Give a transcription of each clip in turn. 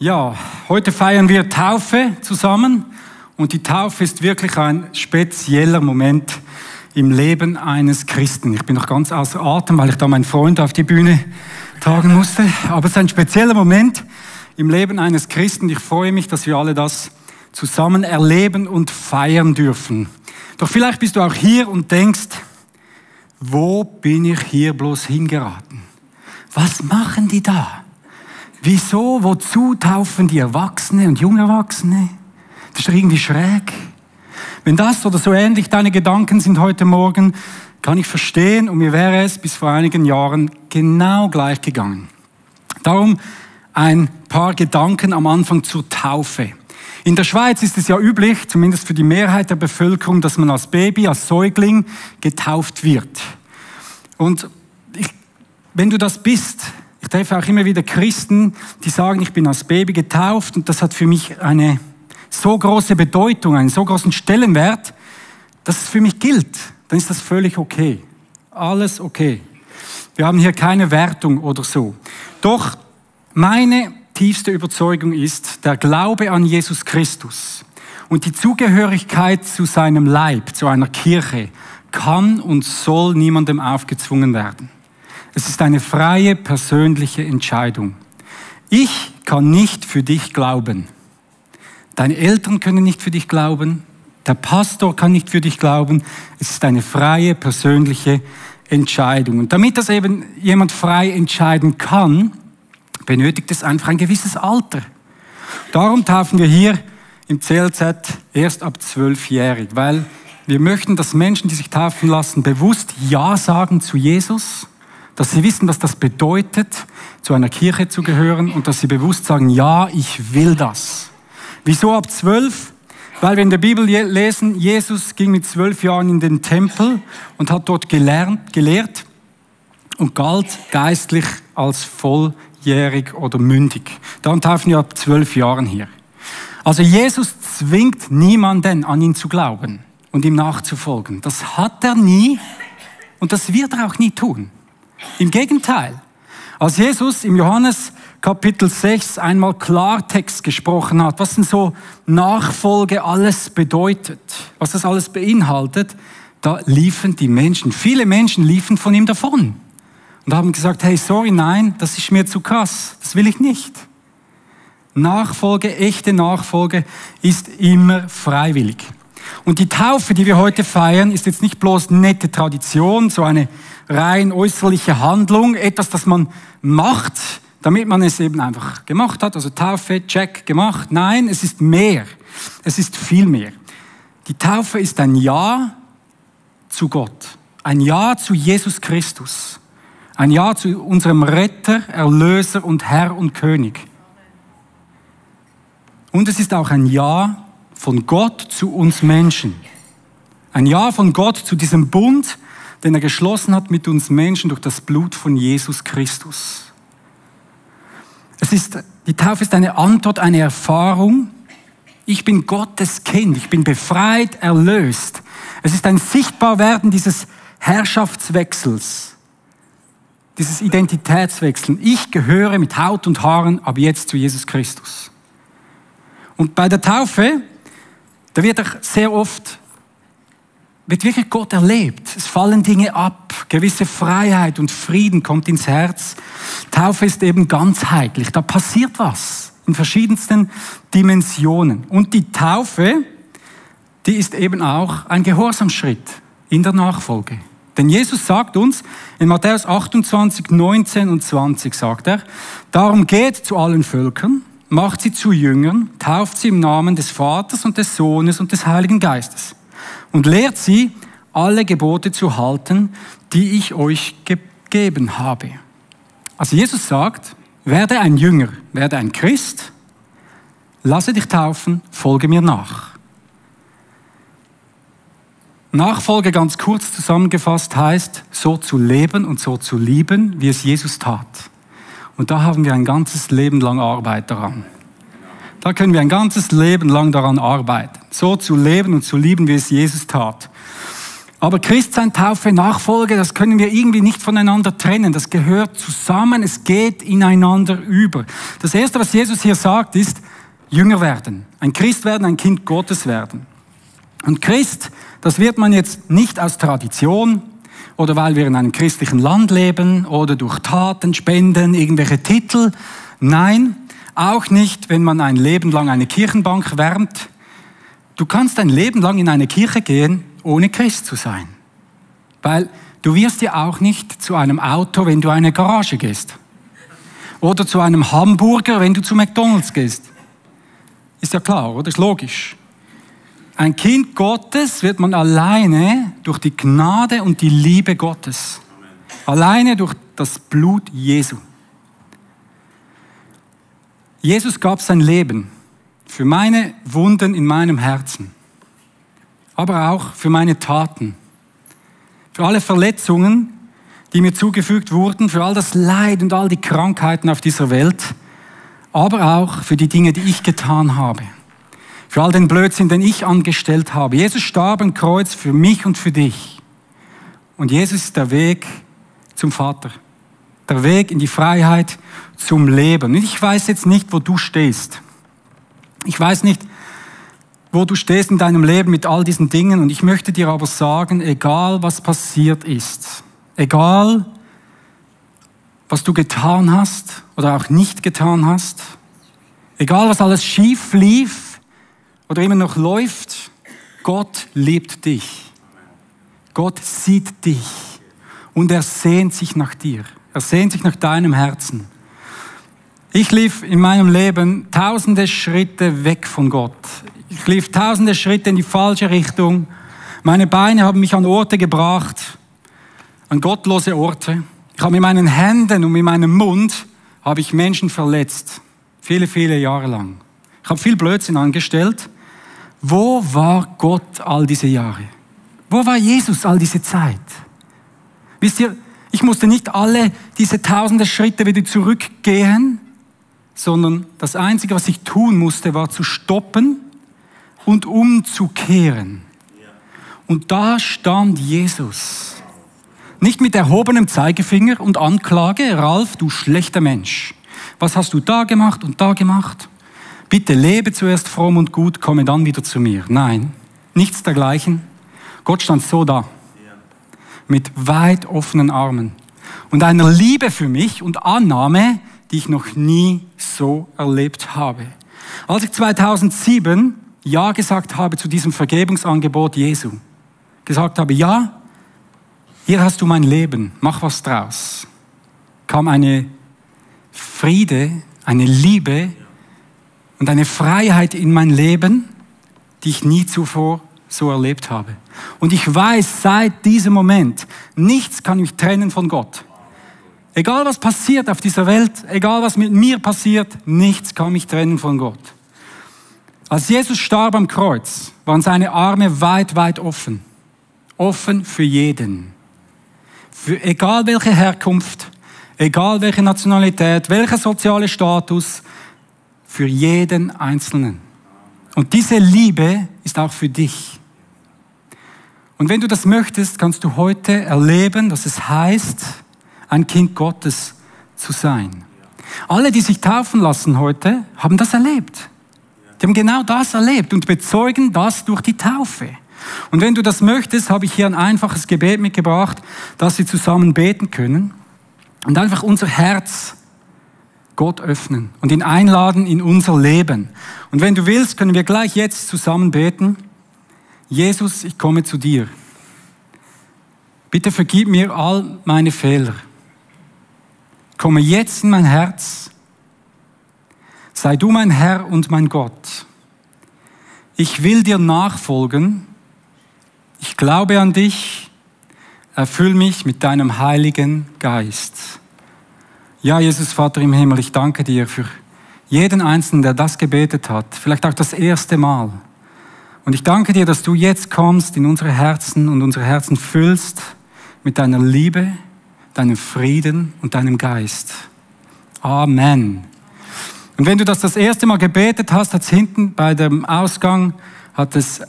Ja, heute feiern wir Taufe zusammen und die Taufe ist wirklich ein spezieller Moment im Leben eines Christen. Ich bin noch ganz außer Atem, weil ich da meinen Freund auf die Bühne tragen musste, aber es ist ein spezieller Moment im Leben eines Christen. Ich freue mich, dass wir alle das zusammen erleben und feiern dürfen. Doch vielleicht bist du auch hier und denkst, wo bin ich hier bloß hingeraten? Was machen die da? Wieso, wozu taufen die Erwachsene und junge Erwachsene? Das ist irgendwie schräg. Wenn das oder so ähnlich deine Gedanken sind heute Morgen, kann ich verstehen und mir wäre es bis vor einigen Jahren genau gleich gegangen. Darum ein paar Gedanken am Anfang zur Taufe. In der Schweiz ist es ja üblich, zumindest für die Mehrheit der Bevölkerung, dass man als Baby, als Säugling getauft wird. Und ich, wenn du das bist, ich treffe auch immer wieder Christen, die sagen, ich bin als Baby getauft und das hat für mich eine so große Bedeutung, einen so großen Stellenwert, dass es für mich gilt. Dann ist das völlig okay. Alles okay. Wir haben hier keine Wertung oder so. Doch meine tiefste Überzeugung ist der Glaube an Jesus Christus und die Zugehörigkeit zu seinem Leib, zu einer Kirche, kann und soll niemandem aufgezwungen werden. Es ist eine freie persönliche Entscheidung. Ich kann nicht für dich glauben. Deine Eltern können nicht für dich glauben. Der Pastor kann nicht für dich glauben. Es ist eine freie persönliche Entscheidung. Und damit das eben jemand frei entscheiden kann, benötigt es einfach ein gewisses Alter. Darum taufen wir hier im CLZ erst ab zwölfjährig, weil wir möchten, dass Menschen, die sich taufen lassen, bewusst Ja sagen zu Jesus dass sie wissen, was das bedeutet, zu einer Kirche zu gehören und dass sie bewusst sagen, ja, ich will das. Wieso ab zwölf? Weil wir in der Bibel lesen, Jesus ging mit zwölf Jahren in den Tempel und hat dort gelernt, gelehrt und galt geistlich als volljährig oder mündig. Darum taufen wir ab zwölf Jahren hier. Also Jesus zwingt niemanden an ihn zu glauben und ihm nachzufolgen. Das hat er nie und das wird er auch nie tun. Im Gegenteil, als Jesus im Johannes Kapitel 6 einmal Klartext gesprochen hat, was denn so Nachfolge alles bedeutet, was das alles beinhaltet, da liefen die Menschen, viele Menschen liefen von ihm davon und haben gesagt, hey, sorry, nein, das ist mir zu krass, das will ich nicht. Nachfolge, echte Nachfolge ist immer freiwillig. Und die Taufe, die wir heute feiern, ist jetzt nicht bloß nette Tradition, so eine rein äußerliche Handlung, etwas, das man macht, damit man es eben einfach gemacht hat, also Taufe, check, gemacht. Nein, es ist mehr. Es ist viel mehr. Die Taufe ist ein Ja zu Gott, ein Ja zu Jesus Christus, ein Ja zu unserem Retter, Erlöser und Herr und König. Und es ist auch ein Ja von Gott zu uns Menschen. Ein Ja von Gott zu diesem Bund, den er geschlossen hat mit uns Menschen durch das Blut von Jesus Christus. Es ist, die Taufe ist eine Antwort, eine Erfahrung. Ich bin Gottes Kind, ich bin befreit, erlöst. Es ist ein Sichtbarwerden dieses Herrschaftswechsels, dieses Identitätswechseln. Ich gehöre mit Haut und Haaren ab jetzt zu Jesus Christus. Und bei der Taufe, da wird auch sehr oft wird wirklich Gott erlebt. Es fallen Dinge ab, gewisse Freiheit und Frieden kommt ins Herz. Taufe ist eben ganzheitlich, da passiert was in verschiedensten Dimensionen. Und die Taufe, die ist eben auch ein Gehorsamschritt in der Nachfolge. Denn Jesus sagt uns in Matthäus 28, 19 und 20 sagt er, darum geht zu allen Völkern, macht sie zu Jüngern, tauft sie im Namen des Vaters und des Sohnes und des Heiligen Geistes und lehrt sie, alle Gebote zu halten, die ich euch gegeben habe. Also Jesus sagt, werde ein Jünger, werde ein Christ, lasse dich taufen, folge mir nach. Nachfolge ganz kurz zusammengefasst heißt, so zu leben und so zu lieben, wie es Jesus tat. Und da haben wir ein ganzes Leben lang Arbeit daran. Da können wir ein ganzes Leben lang daran arbeiten, so zu leben und zu lieben, wie es Jesus tat. Aber Christsein, Taufe, Nachfolge, das können wir irgendwie nicht voneinander trennen. Das gehört zusammen, es geht ineinander über. Das Erste, was Jesus hier sagt, ist Jünger werden. Ein Christ werden, ein Kind Gottes werden. Und Christ, das wird man jetzt nicht aus Tradition oder weil wir in einem christlichen Land leben oder durch Taten, Spenden, irgendwelche Titel. Nein, auch nicht, wenn man ein Leben lang eine Kirchenbank wärmt. Du kannst ein Leben lang in eine Kirche gehen, ohne Christ zu sein. Weil du wirst ja auch nicht zu einem Auto, wenn du eine Garage gehst. Oder zu einem Hamburger, wenn du zu McDonald's gehst. Ist ja klar, oder? Ist logisch. Ein Kind Gottes wird man alleine durch die Gnade und die Liebe Gottes. Alleine durch das Blut Jesu. Jesus gab sein Leben für meine Wunden in meinem Herzen, aber auch für meine Taten, für alle Verletzungen, die mir zugefügt wurden, für all das Leid und all die Krankheiten auf dieser Welt, aber auch für die Dinge, die ich getan habe, für all den Blödsinn, den ich angestellt habe. Jesus starb am Kreuz für mich und für dich. Und Jesus ist der Weg zum Vater, der Weg in die Freiheit zum Leben. Und ich weiß jetzt nicht, wo du stehst. Ich weiß nicht, wo du stehst in deinem Leben mit all diesen Dingen. Und ich möchte dir aber sagen, egal was passiert ist, egal was du getan hast oder auch nicht getan hast, egal was alles schief lief oder immer noch läuft, Gott liebt dich. Gott sieht dich und er sehnt sich nach dir. Er sehnt sich nach deinem Herzen. Ich lief in meinem Leben tausende Schritte weg von Gott. Ich lief tausende Schritte in die falsche Richtung. Meine Beine haben mich an Orte gebracht, an gottlose Orte. Ich habe mit meinen Händen und mit meinem Mund habe ich Menschen verletzt. Viele, viele Jahre lang. Ich habe viel Blödsinn angestellt. Wo war Gott all diese Jahre? Wo war Jesus all diese Zeit? Wisst ihr, ich musste nicht alle diese tausende Schritte wieder zurückgehen, sondern das Einzige, was ich tun musste, war zu stoppen und umzukehren. Und da stand Jesus. Nicht mit erhobenem Zeigefinger und Anklage, Ralf, du schlechter Mensch. Was hast du da gemacht und da gemacht? Bitte lebe zuerst fromm und gut, komme dann wieder zu mir. Nein, nichts dergleichen. Gott stand so da, mit weit offenen Armen und einer Liebe für mich und Annahme, die ich noch nie so erlebt habe. Als ich 2007 Ja gesagt habe zu diesem Vergebungsangebot Jesu, gesagt habe, ja, hier hast du mein Leben, mach was draus, kam eine Friede, eine Liebe und eine Freiheit in mein Leben, die ich nie zuvor so erlebt habe. Und ich weiß seit diesem Moment, nichts kann mich trennen von Gott. Egal was passiert auf dieser Welt, egal was mit mir passiert, nichts kann mich trennen von Gott. Als Jesus starb am Kreuz, waren seine Arme weit, weit offen. Offen für jeden. Für egal welche Herkunft, egal welche Nationalität, welcher soziale Status, für jeden Einzelnen. Und diese Liebe ist auch für dich. Und wenn du das möchtest, kannst du heute erleben, dass es heißt, ein Kind Gottes zu sein. Alle, die sich taufen lassen heute, haben das erlebt. Die haben genau das erlebt und bezeugen das durch die Taufe. Und wenn du das möchtest, habe ich hier ein einfaches Gebet mitgebracht, dass wir zusammen beten können und einfach unser Herz Gott öffnen und ihn einladen in unser Leben. Und wenn du willst, können wir gleich jetzt zusammen beten. Jesus, ich komme zu dir. Bitte vergib mir all meine Fehler komme jetzt in mein Herz. Sei du mein Herr und mein Gott. Ich will dir nachfolgen. Ich glaube an dich. Erfüll mich mit deinem Heiligen Geist. Ja, Jesus Vater im Himmel, ich danke dir für jeden Einzelnen, der das gebetet hat. Vielleicht auch das erste Mal. Und ich danke dir, dass du jetzt kommst in unsere Herzen und unsere Herzen füllst mit deiner Liebe, deinem Frieden und deinem Geist. Amen. Und wenn du das das erste Mal gebetet hast, hat es hinten bei dem Ausgang hat es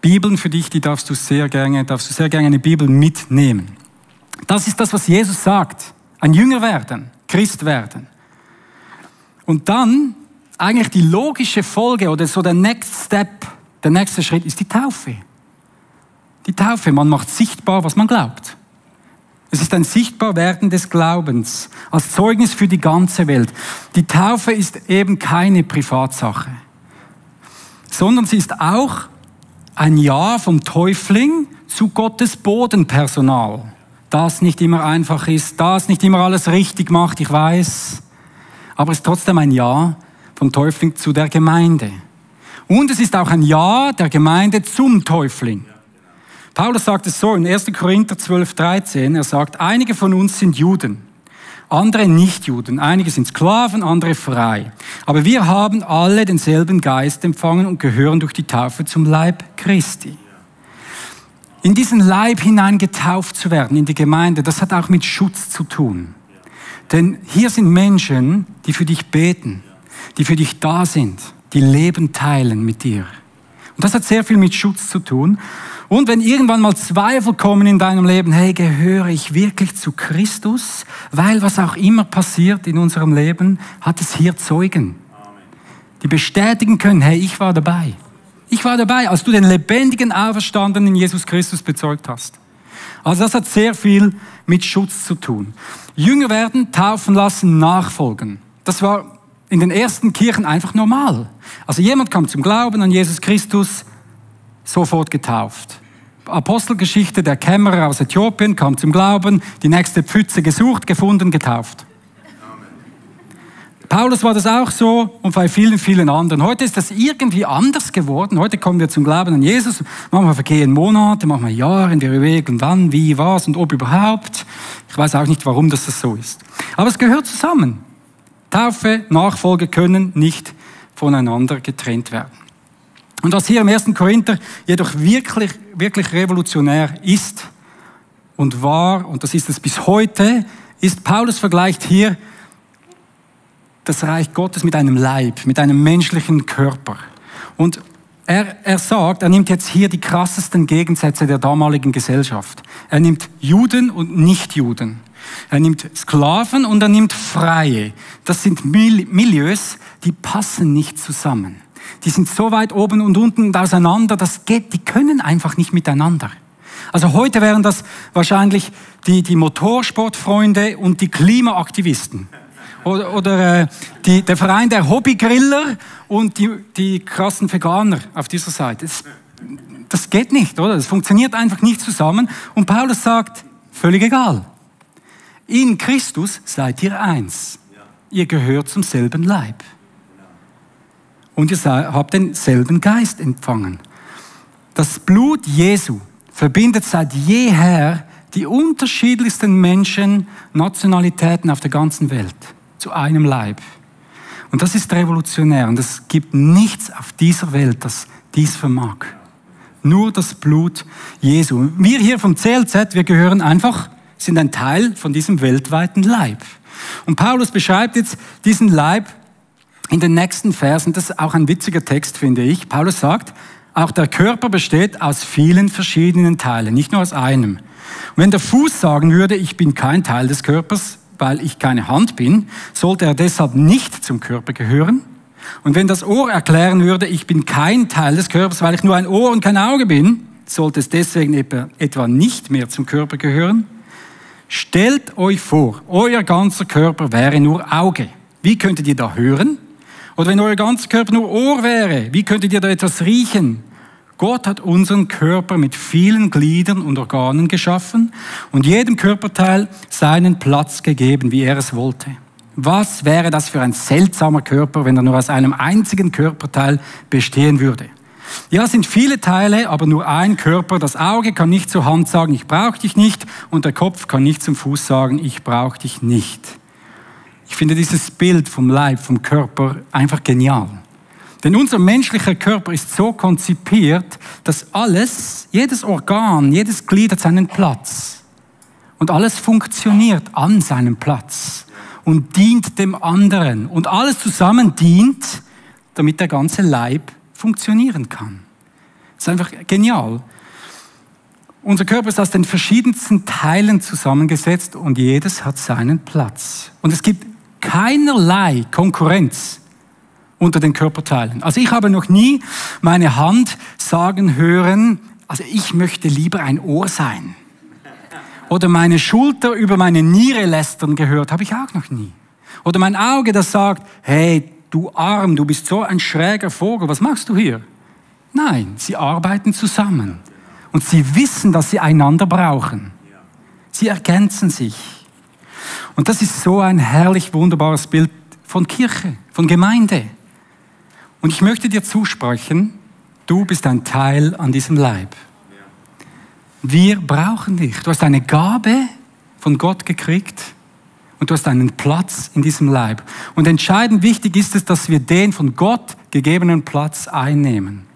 Bibeln für dich, die darfst du sehr gerne, darfst du sehr gerne eine Bibel mitnehmen. Das ist das, was Jesus sagt. Ein Jünger werden, Christ werden. Und dann eigentlich die logische Folge oder so der Next Step, der nächste Schritt ist die Taufe. Die Taufe, man macht sichtbar, was man glaubt. Es ist ein Sichtbarwerden des Glaubens als Zeugnis für die ganze Welt. Die Taufe ist eben keine Privatsache, sondern sie ist auch ein Ja vom Täufling zu Gottes Bodenpersonal. Das nicht immer einfach ist, das nicht immer alles richtig macht, ich weiß, aber es ist trotzdem ein Ja vom Täufling zu der Gemeinde. Und es ist auch ein Ja der Gemeinde zum Täufling. Paulus sagt es so in 1. Korinther 12, 13. Er sagt, einige von uns sind Juden, andere nicht Juden. Einige sind Sklaven, andere frei. Aber wir haben alle denselben Geist empfangen und gehören durch die Taufe zum Leib Christi. In diesen Leib hinein getauft zu werden, in die Gemeinde, das hat auch mit Schutz zu tun. Denn hier sind Menschen, die für dich beten, die für dich da sind, die Leben teilen mit dir. Und das hat sehr viel mit Schutz zu tun. Und wenn irgendwann mal Zweifel kommen in deinem Leben, hey, gehöre ich wirklich zu Christus? Weil was auch immer passiert in unserem Leben, hat es hier Zeugen, die bestätigen können, hey, ich war dabei. Ich war dabei, als du den lebendigen Auferstandenen Jesus Christus bezeugt hast. Also das hat sehr viel mit Schutz zu tun. Jünger werden, taufen lassen, nachfolgen. Das war in den ersten Kirchen einfach normal. Also jemand kam zum Glauben an Jesus Christus, sofort getauft. Apostelgeschichte, der Kämmerer aus Äthiopien kam zum Glauben, die nächste Pfütze gesucht, gefunden, getauft. Paulus war das auch so und bei vielen, vielen anderen. Heute ist das irgendwie anders geworden. Heute kommen wir zum Glauben an Jesus. Manchmal vergehen Monate, manchmal Jahre, wir überlegen wann, wie, was und ob überhaupt. Ich weiß auch nicht, warum das so ist. Aber es gehört zusammen. Taufe, Nachfolge können nicht voneinander getrennt werden. Und was hier im 1. Korinther jedoch wirklich, wirklich revolutionär ist und war, und das ist es bis heute, ist, Paulus vergleicht hier das Reich Gottes mit einem Leib, mit einem menschlichen Körper. Und er, er sagt, er nimmt jetzt hier die krassesten Gegensätze der damaligen Gesellschaft. Er nimmt Juden und Nichtjuden. Er nimmt Sklaven und er nimmt Freie. Das sind Milieus, die passen nicht zusammen die sind so weit oben und unten und auseinander, das geht, die können einfach nicht miteinander. Also heute wären das wahrscheinlich die, die Motorsportfreunde und die Klimaaktivisten. Oder, oder äh, die, der Verein der Hobbygriller und die, die krassen Veganer auf dieser Seite. Das, das geht nicht, oder? Das funktioniert einfach nicht zusammen. Und Paulus sagt, völlig egal. In Christus seid ihr eins. Ihr gehört zum selben Leib und ihr habt denselben Geist empfangen. Das Blut Jesu verbindet seit jeher die unterschiedlichsten Menschen, Nationalitäten auf der ganzen Welt zu einem Leib. Und das ist revolutionär und es gibt nichts auf dieser Welt, das dies vermag. Nur das Blut Jesu. Wir hier vom CLZ, wir gehören einfach, sind ein Teil von diesem weltweiten Leib. Und Paulus beschreibt jetzt diesen Leib in den nächsten Versen, das ist auch ein witziger Text, finde ich. Paulus sagt, auch der Körper besteht aus vielen verschiedenen Teilen, nicht nur aus einem. Und wenn der Fuß sagen würde, ich bin kein Teil des Körpers, weil ich keine Hand bin, sollte er deshalb nicht zum Körper gehören. Und wenn das Ohr erklären würde, ich bin kein Teil des Körpers, weil ich nur ein Ohr und kein Auge bin, sollte es deswegen etwa nicht mehr zum Körper gehören. Stellt euch vor, euer ganzer Körper wäre nur Auge. Wie könntet ihr da hören? Oder wenn euer ganzer Körper nur Ohr wäre, wie könntet ihr da etwas riechen? Gott hat unseren Körper mit vielen Gliedern und Organen geschaffen und jedem Körperteil seinen Platz gegeben, wie er es wollte. Was wäre das für ein seltsamer Körper, wenn er nur aus einem einzigen Körperteil bestehen würde? Ja, es sind viele Teile, aber nur ein Körper. Das Auge kann nicht zur Hand sagen, ich brauche dich nicht, und der Kopf kann nicht zum Fuß sagen, ich brauche dich nicht. Ich finde dieses Bild vom Leib, vom Körper einfach genial. Denn unser menschlicher Körper ist so konzipiert, dass alles, jedes Organ, jedes Glied hat seinen Platz. Und alles funktioniert an seinem Platz und dient dem anderen. Und alles zusammen dient, damit der ganze Leib funktionieren kann. Das ist einfach genial. Unser Körper ist aus den verschiedensten Teilen zusammengesetzt und jedes hat seinen Platz. Und es gibt keinerlei Konkurrenz unter den Körperteilen. Also ich habe noch nie meine Hand sagen hören, also ich möchte lieber ein Ohr sein. Oder meine Schulter über meine Niere lästern gehört, habe ich auch noch nie. Oder mein Auge, das sagt, hey, du Arm, du bist so ein schräger Vogel, was machst du hier? Nein, sie arbeiten zusammen. Und sie wissen, dass sie einander brauchen. Sie ergänzen sich. Und das ist so ein herrlich wunderbares Bild von Kirche, von Gemeinde. Und ich möchte dir zusprechen, du bist ein Teil an diesem Leib. Wir brauchen dich. Du hast eine Gabe von Gott gekriegt und du hast einen Platz in diesem Leib. Und entscheidend wichtig ist es, dass wir den von Gott gegebenen Platz einnehmen.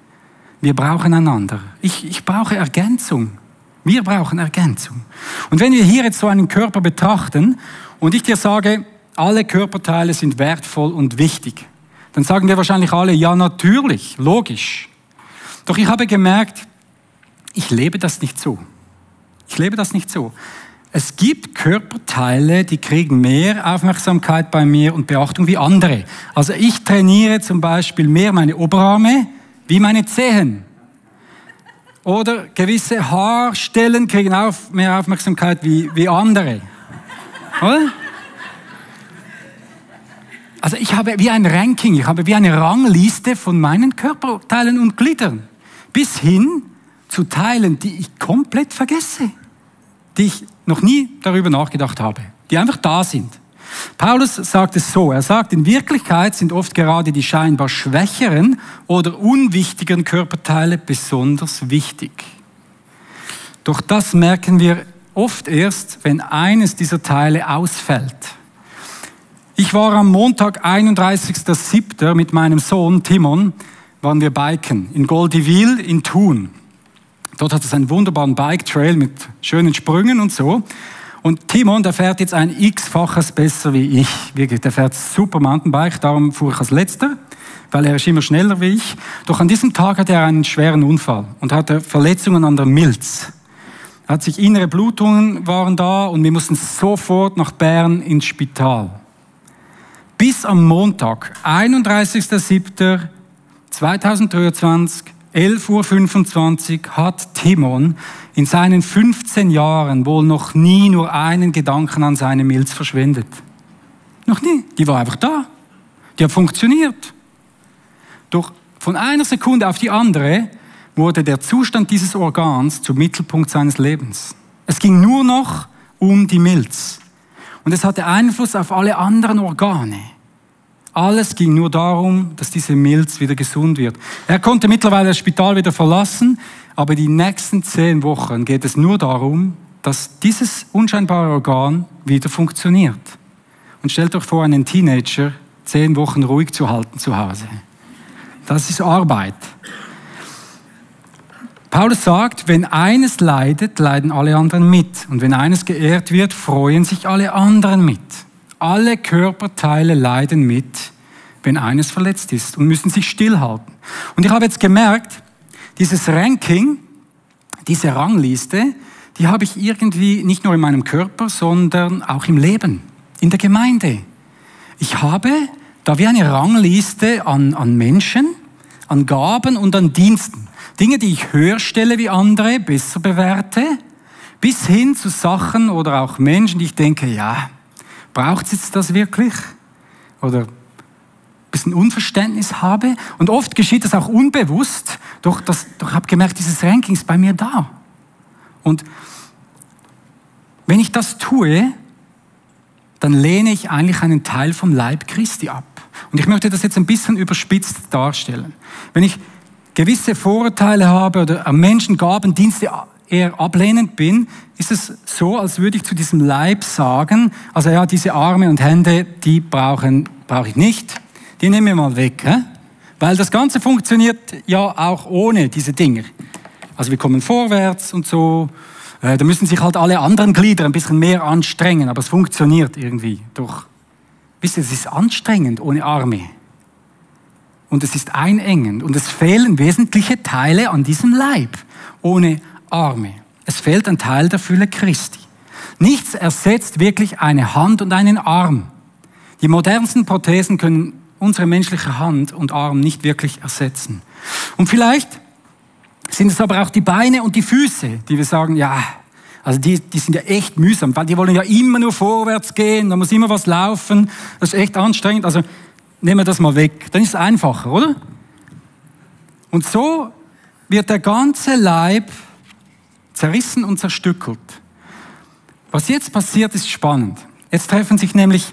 Wir brauchen einander. Ich, ich brauche Ergänzung. Wir brauchen Ergänzung. Und wenn wir hier jetzt so einen Körper betrachten und ich dir sage, alle Körperteile sind wertvoll und wichtig, dann sagen wir wahrscheinlich alle, ja natürlich, logisch. Doch ich habe gemerkt, ich lebe das nicht so. Ich lebe das nicht so. Es gibt Körperteile, die kriegen mehr Aufmerksamkeit bei mir und Beachtung wie andere. Also ich trainiere zum Beispiel mehr meine Oberarme, wie meine Zehen. Oder gewisse Haarstellen kriegen auch mehr Aufmerksamkeit wie, wie andere. Oder? Also ich habe wie ein Ranking, ich habe wie eine Rangliste von meinen Körperteilen und Gliedern. Bis hin zu Teilen, die ich komplett vergesse. Die ich noch nie darüber nachgedacht habe. Die einfach da sind. Paulus sagt es so, er sagt, in Wirklichkeit sind oft gerade die scheinbar schwächeren oder unwichtigen Körperteile besonders wichtig. Doch das merken wir oft erst, wenn eines dieser Teile ausfällt. Ich war am Montag, 31.07. mit meinem Sohn Timon, waren wir biken in Goldiville in Thun. Dort hat es einen wunderbaren Bike-Trail mit schönen Sprüngen und so. Und Timon, der fährt jetzt ein x-faches besser wie ich. Wirklich, der fährt super Mountainbike, darum fuhr ich als Letzter, weil er ist immer schneller wie ich. Doch an diesem Tag hatte er einen schweren Unfall und hatte Verletzungen an der Milz. Er hat sich innere Blutungen waren da und wir mussten sofort nach Bern ins Spital. Am Montag, 31.07.2023, 11.25 Uhr hat Timon in seinen 15 Jahren wohl noch nie nur einen Gedanken an seine Milz verschwendet. Noch nie. Die war einfach da. Die hat funktioniert. Doch von einer Sekunde auf die andere wurde der Zustand dieses Organs zum Mittelpunkt seines Lebens. Es ging nur noch um die Milz. Und es hatte Einfluss auf alle anderen Organe. Alles ging nur darum, dass diese Milz wieder gesund wird. Er konnte mittlerweile das Spital wieder verlassen, aber die nächsten zehn Wochen geht es nur darum, dass dieses unscheinbare Organ wieder funktioniert. Und stellt euch vor, einen Teenager zehn Wochen ruhig zu halten zu Hause. Das ist Arbeit. Paulus sagt, wenn eines leidet, leiden alle anderen mit. Und wenn eines geehrt wird, freuen sich alle anderen mit. Alle Körperteile leiden mit, wenn eines verletzt ist und müssen sich stillhalten. Und ich habe jetzt gemerkt, dieses Ranking, diese Rangliste, die habe ich irgendwie nicht nur in meinem Körper, sondern auch im Leben, in der Gemeinde. Ich habe da wie eine Rangliste an, an Menschen, an Gaben und an Diensten. Dinge, die ich höher stelle wie andere, besser bewerte, bis hin zu Sachen oder auch Menschen, die ich denke, ja, braucht es jetzt das wirklich? Oder ein bisschen Unverständnis habe. Und oft geschieht das auch unbewusst, doch, das, doch ich habe gemerkt, dieses Ranking ist bei mir da. Und wenn ich das tue, dann lehne ich eigentlich einen Teil vom Leib Christi ab. Und ich möchte das jetzt ein bisschen überspitzt darstellen. Wenn ich gewisse Vorurteile habe oder Menschen Gaben, Dienste eher ablehnend bin, ist es so, als würde ich zu diesem Leib sagen, also ja, diese Arme und Hände, die brauchen, brauche ich nicht, die nehmen wir mal weg. Hä? Weil das Ganze funktioniert ja auch ohne diese Dinge. Also wir kommen vorwärts und so. Äh, da müssen sich halt alle anderen Glieder ein bisschen mehr anstrengen, aber es funktioniert irgendwie. Doch, wisst ihr, es ist anstrengend ohne Arme. und es ist einengend und es fehlen wesentliche Teile an diesem Leib ohne Arme. Es fehlt ein Teil der Fülle Christi. Nichts ersetzt wirklich eine Hand und einen Arm. Die modernsten Prothesen können unsere menschliche Hand und Arm nicht wirklich ersetzen. Und vielleicht sind es aber auch die Beine und die Füße, die wir sagen, ja, also die, die sind ja echt mühsam, weil die wollen ja immer nur vorwärts gehen, da muss immer was laufen, das ist echt anstrengend. Also nehmen wir das mal weg, dann ist es einfacher, oder? Und so wird der ganze Leib zerrissen und zerstückelt. Was jetzt passiert, ist spannend. Jetzt treffen sich nämlich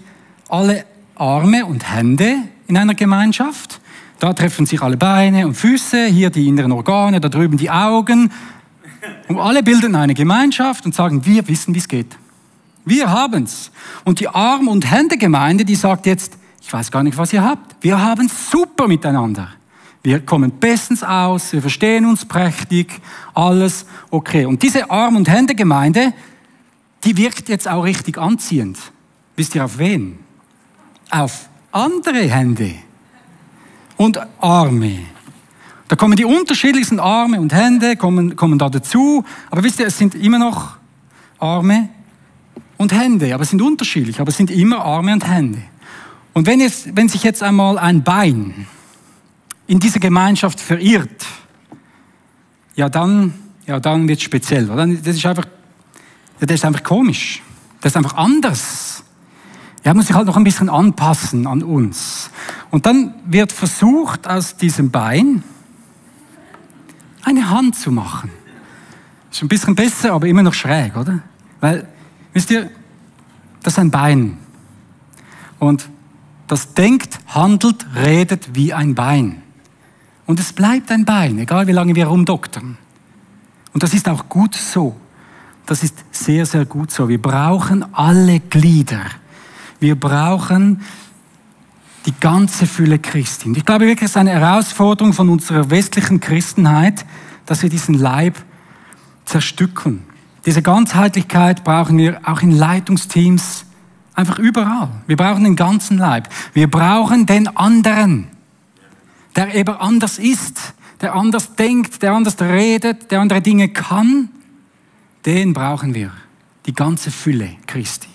alle Arme und Hände in einer Gemeinschaft. Da treffen sich alle Beine und Füße, hier die inneren Organe, da drüben die Augen. Und alle bilden eine Gemeinschaft und sagen, wir wissen, wie es geht. Wir haben's. Und die Arm- und Händegemeinde, die sagt jetzt, ich weiß gar nicht, was ihr habt. Wir haben super miteinander. Wir kommen bestens aus, wir verstehen uns prächtig, alles okay. Und diese Arm- und Händegemeinde, die wirkt jetzt auch richtig anziehend. Wisst ihr auf wen? Auf andere Hände und Arme. Da kommen die unterschiedlichsten Arme und Hände, kommen, kommen da dazu. Aber wisst ihr, es sind immer noch Arme und Hände, aber es sind unterschiedlich, aber es sind immer Arme und Hände. Und wenn, jetzt, wenn sich jetzt einmal ein Bein in diese Gemeinschaft verirrt, ja dann, ja dann wird es speziell. Das ist einfach, das ist einfach komisch. Das ist einfach anders. Er muss sich halt noch ein bisschen anpassen an uns. Und dann wird versucht, aus diesem Bein eine Hand zu machen. Ist ein bisschen besser, aber immer noch schräg, oder? Weil, wisst ihr, das ist ein Bein. Und das denkt, handelt, redet wie ein Bein. Und es bleibt ein Bein, egal wie lange wir rumdoktern. Und das ist auch gut so. Das ist sehr, sehr gut so. Wir brauchen alle Glieder. Wir brauchen die ganze Fülle Christi. Und ich glaube wirklich, es ist eine Herausforderung von unserer westlichen Christenheit, dass wir diesen Leib zerstückeln. Diese Ganzheitlichkeit brauchen wir auch in Leitungsteams, einfach überall. Wir brauchen den ganzen Leib. Wir brauchen den anderen, der eben anders ist, der anders denkt, der anders redet, der andere Dinge kann. Den brauchen wir. Die ganze Fülle Christi.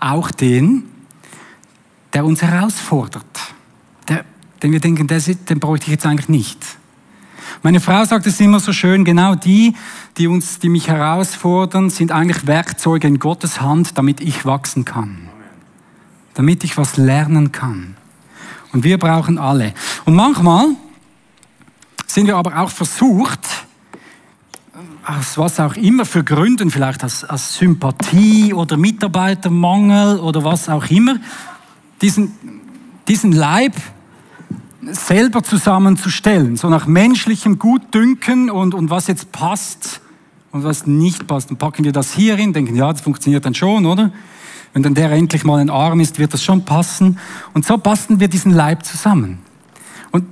Auch den, der uns herausfordert. Der, den wir denken, den bräuchte ich jetzt eigentlich nicht. Meine Frau sagt es immer so schön, genau die, die uns, die mich herausfordern, sind eigentlich Werkzeuge in Gottes Hand, damit ich wachsen kann. Damit ich was lernen kann. Und wir brauchen alle. Und manchmal sind wir aber auch versucht, aus was auch immer für Gründen, vielleicht aus, aus Sympathie oder Mitarbeitermangel oder was auch immer, diesen, diesen Leib selber zusammenzustellen, so nach menschlichem Gutdünken und, und was jetzt passt und was nicht passt. Dann packen wir das hier hin, denken, ja, das funktioniert dann schon, oder? Wenn dann der endlich mal ein Arm ist, wird das schon passen. Und so basteln wir diesen Leib zusammen. Und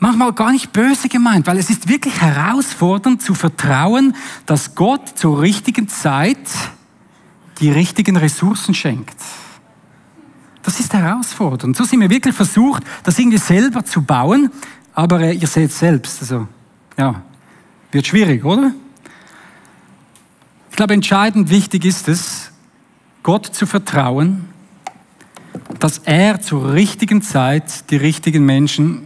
manchmal gar nicht böse gemeint, weil es ist wirklich herausfordernd zu vertrauen, dass Gott zur richtigen Zeit die richtigen Ressourcen schenkt. Das ist herausfordernd. So sind wir wirklich versucht, das irgendwie selber zu bauen, aber äh, ihr seht selbst, also ja, wird schwierig, oder? Ich glaube, entscheidend wichtig ist es, Gott zu vertrauen, dass er zur richtigen Zeit die richtigen Menschen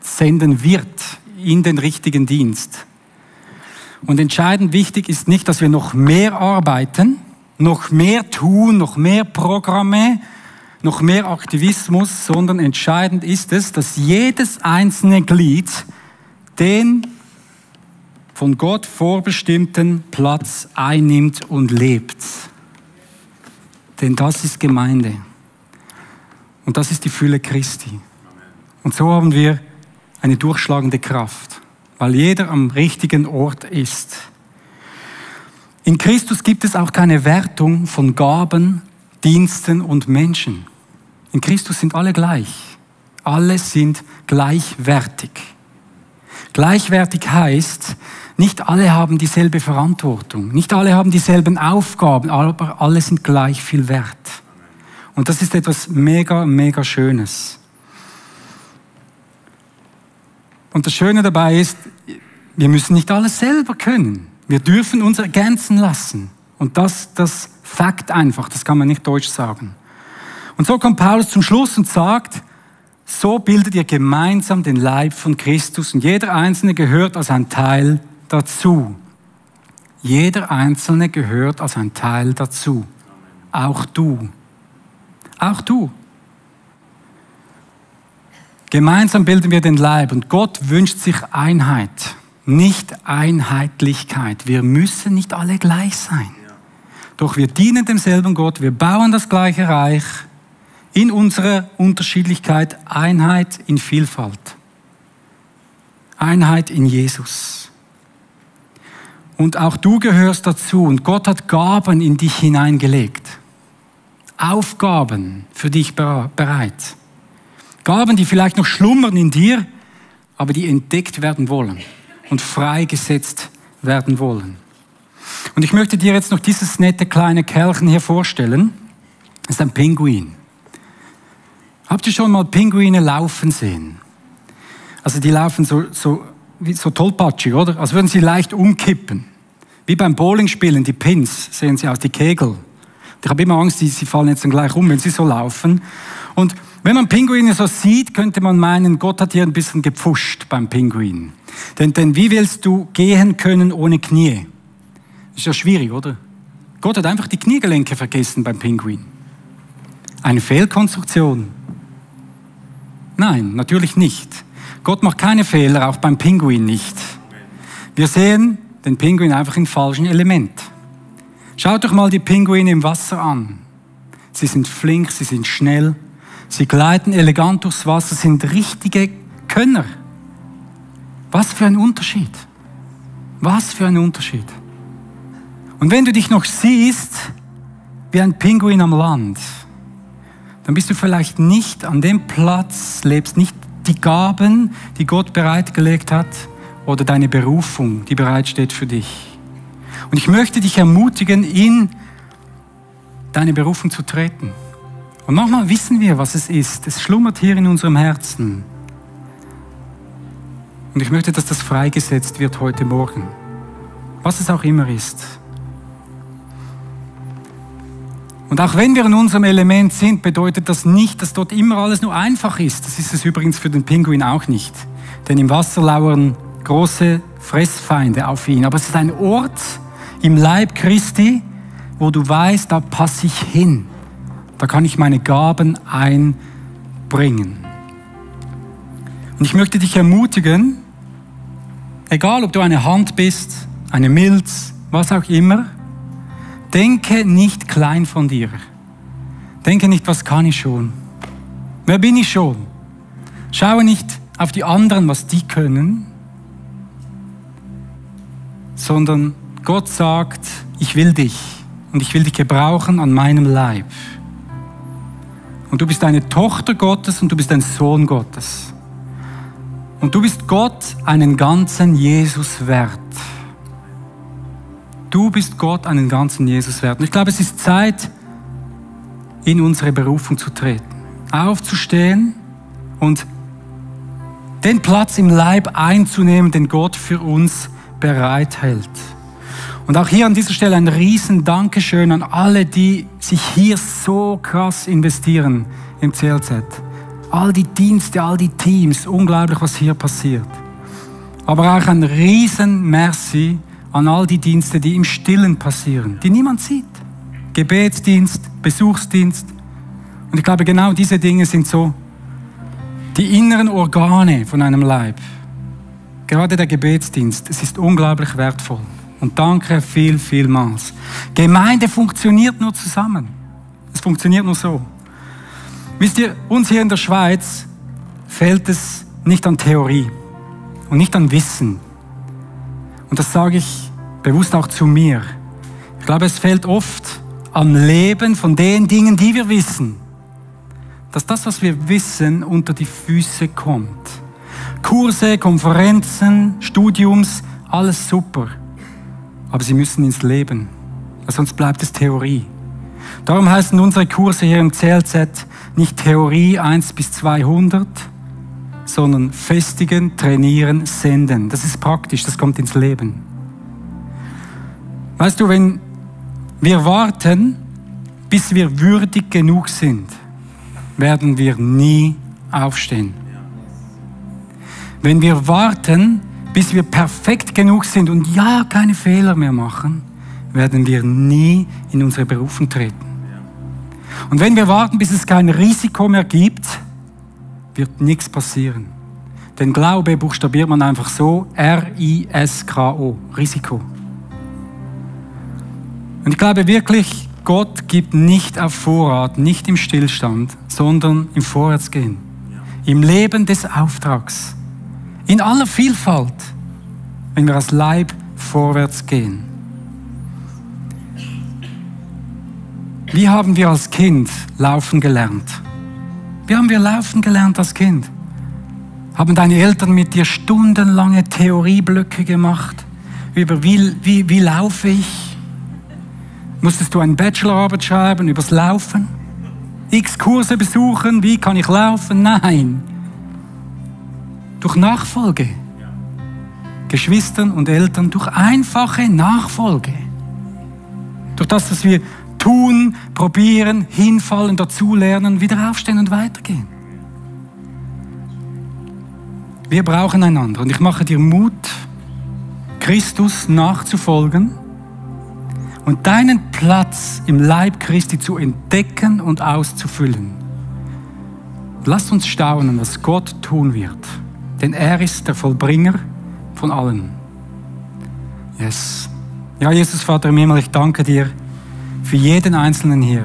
senden wird in den richtigen Dienst. Und entscheidend wichtig ist nicht, dass wir noch mehr arbeiten, noch mehr tun, noch mehr Programme, noch mehr Aktivismus, sondern entscheidend ist es, dass jedes einzelne Glied den von Gott vorbestimmten Platz einnimmt und lebt. Denn das ist Gemeinde. Und das ist die Fülle Christi. Und so haben wir eine durchschlagende Kraft, weil jeder am richtigen Ort ist. In Christus gibt es auch keine Wertung von Gaben, Diensten und Menschen. In Christus sind alle gleich. Alle sind gleichwertig. Gleichwertig heißt, nicht alle haben dieselbe Verantwortung, nicht alle haben dieselben Aufgaben, aber alle sind gleich viel wert. Und das ist etwas mega, mega Schönes. Und das Schöne dabei ist, wir müssen nicht alles selber können. Wir dürfen uns ergänzen lassen. Und das, das Fakt einfach, das kann man nicht deutsch sagen. Und so kommt Paulus zum Schluss und sagt, so bildet ihr gemeinsam den Leib von Christus und jeder Einzelne gehört als ein Teil dazu. Jeder Einzelne gehört als ein Teil dazu. Auch du. Auch du. Gemeinsam bilden wir den Leib und Gott wünscht sich Einheit, nicht Einheitlichkeit. Wir müssen nicht alle gleich sein. Doch wir dienen demselben Gott, wir bauen das gleiche Reich in unserer Unterschiedlichkeit, Einheit in Vielfalt. Einheit in Jesus. Und auch du gehörst dazu und Gott hat Gaben in dich hineingelegt. Aufgaben für dich bereit. Gaben, die vielleicht noch schlummern in dir, aber die entdeckt werden wollen und freigesetzt werden wollen. Und ich möchte dir jetzt noch dieses nette kleine Kerlchen hier vorstellen. Das ist ein Pinguin. Habt ihr schon mal Pinguine laufen sehen? Also die laufen so, so, wie so tollpatschig, oder? Als würden sie leicht umkippen. Wie beim Bowlingspielen, die Pins sehen sie aus, die Kegel. Ich habe immer Angst, sie fallen jetzt dann gleich um, wenn sie so laufen. Und wenn man Pinguine so sieht, könnte man meinen, Gott hat hier ein bisschen gepfuscht beim Pinguin. Denn, denn wie willst du gehen können ohne Knie? Das ist ja schwierig, oder? Gott hat einfach die Kniegelenke vergessen beim Pinguin. Eine Fehlkonstruktion. Nein, natürlich nicht. Gott macht keine Fehler, auch beim Pinguin nicht. Wir sehen den Pinguin einfach im falschen Element. Schaut euch mal die Pinguine im Wasser an. Sie sind flink, sie sind schnell, Sie gleiten elegant durchs Wasser, sind richtige Könner. Was für ein Unterschied. Was für ein Unterschied. Und wenn du dich noch siehst wie ein Pinguin am Land, dann bist du vielleicht nicht an dem Platz, lebst nicht die Gaben, die Gott bereitgelegt hat, oder deine Berufung, die bereitsteht für dich. Und ich möchte dich ermutigen, in deine Berufung zu treten. Und manchmal wissen wir, was es ist. Es schlummert hier in unserem Herzen. Und ich möchte, dass das freigesetzt wird heute Morgen. Was es auch immer ist. Und auch wenn wir in unserem Element sind, bedeutet das nicht, dass dort immer alles nur einfach ist. Das ist es übrigens für den Pinguin auch nicht. Denn im Wasser lauern große Fressfeinde auf ihn. Aber es ist ein Ort im Leib Christi, wo du weißt, da passe ich hin. Da kann ich meine Gaben einbringen. Und ich möchte dich ermutigen, egal ob du eine Hand bist, eine Milz, was auch immer, denke nicht klein von dir. Denke nicht, was kann ich schon? Wer bin ich schon? Schaue nicht auf die anderen, was die können, sondern Gott sagt, ich will dich und ich will dich gebrauchen an meinem Leib. Und du bist eine Tochter Gottes und du bist ein Sohn Gottes. Und du bist Gott einen ganzen Jesus wert. Du bist Gott einen ganzen Jesus wert. Und ich glaube, es ist Zeit, in unsere Berufung zu treten. Aufzustehen und den Platz im Leib einzunehmen, den Gott für uns bereithält. Und auch hier an dieser Stelle ein riesen Dankeschön an alle, die sich hier so krass investieren im CLZ. All die Dienste, all die Teams, unglaublich, was hier passiert. Aber auch ein riesen Merci an all die Dienste, die im Stillen passieren, die niemand sieht. Gebetsdienst, Besuchsdienst. Und ich glaube, genau diese Dinge sind so die inneren Organe von einem Leib. Gerade der Gebetsdienst, es ist unglaublich wertvoll. Und danke viel, vielmals. Gemeinde funktioniert nur zusammen. Es funktioniert nur so. Wisst ihr, uns hier in der Schweiz fehlt es nicht an Theorie und nicht an Wissen. Und das sage ich bewusst auch zu mir. Ich glaube, es fehlt oft am Leben von den Dingen, die wir wissen. Dass das, was wir wissen, unter die Füße kommt. Kurse, Konferenzen, Studiums, alles super aber sie müssen ins Leben, sonst bleibt es Theorie. Darum heißen unsere Kurse hier im CLZ nicht Theorie 1 bis 200, sondern festigen, trainieren, senden. Das ist praktisch, das kommt ins Leben. Weißt du, wenn wir warten, bis wir würdig genug sind, werden wir nie aufstehen. Wenn wir warten, bis wir perfekt genug sind und ja keine Fehler mehr machen, werden wir nie in unsere Berufung treten. Und wenn wir warten, bis es kein Risiko mehr gibt, wird nichts passieren. Denn Glaube buchstabiert man einfach so R-I-S-K-O, Risiko. Und ich glaube wirklich, Gott gibt nicht auf Vorrat, nicht im Stillstand, sondern im Vorwärtsgehen. Im Leben des Auftrags. In aller Vielfalt, wenn wir als Leib vorwärts gehen. Wie haben wir als Kind laufen gelernt? Wie haben wir laufen gelernt als Kind? Haben deine Eltern mit dir stundenlange Theorieblöcke gemacht über wie, wie, wie laufe ich? Musstest du eine Bachelorarbeit schreiben übers Laufen? X Kurse besuchen, wie kann ich laufen? Nein. Durch Nachfolge. Geschwistern und Eltern durch einfache Nachfolge. Durch das, dass wir tun, probieren, hinfallen, dazulernen, wieder aufstehen und weitergehen. Wir brauchen einander und ich mache dir Mut, Christus nachzufolgen und deinen Platz im Leib Christi zu entdecken und auszufüllen. Lasst uns staunen, was Gott tun wird, denn er ist der Vollbringer von allen. Yes. Ja, Jesus Vater im Himmel, ich danke dir für jeden Einzelnen hier.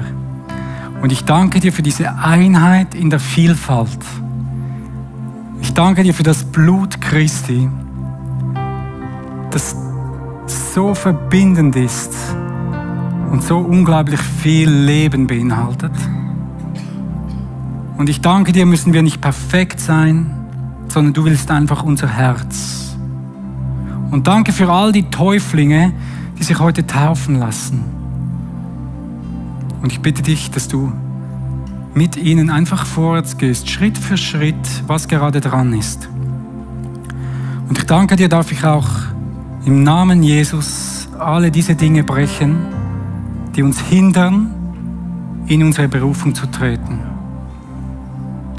Und ich danke dir für diese Einheit in der Vielfalt. Ich danke dir für das Blut Christi, das so verbindend ist und so unglaublich viel Leben beinhaltet. Und ich danke dir, müssen wir nicht perfekt sein, sondern du willst einfach unser Herz. Und danke für all die Täuflinge, die sich heute taufen lassen. Und ich bitte dich, dass du mit ihnen einfach vorwärts gehst, Schritt für Schritt, was gerade dran ist. Und ich danke dir, darf ich auch im Namen Jesus alle diese Dinge brechen, die uns hindern, in unsere Berufung zu treten.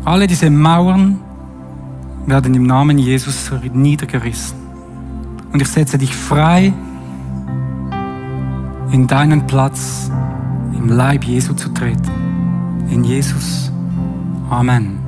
Alle diese Mauern werden im Namen Jesus niedergerissen. Und ich setze dich frei in deinen Platz im Leib Jesu zu treten. In Jesus. Amen.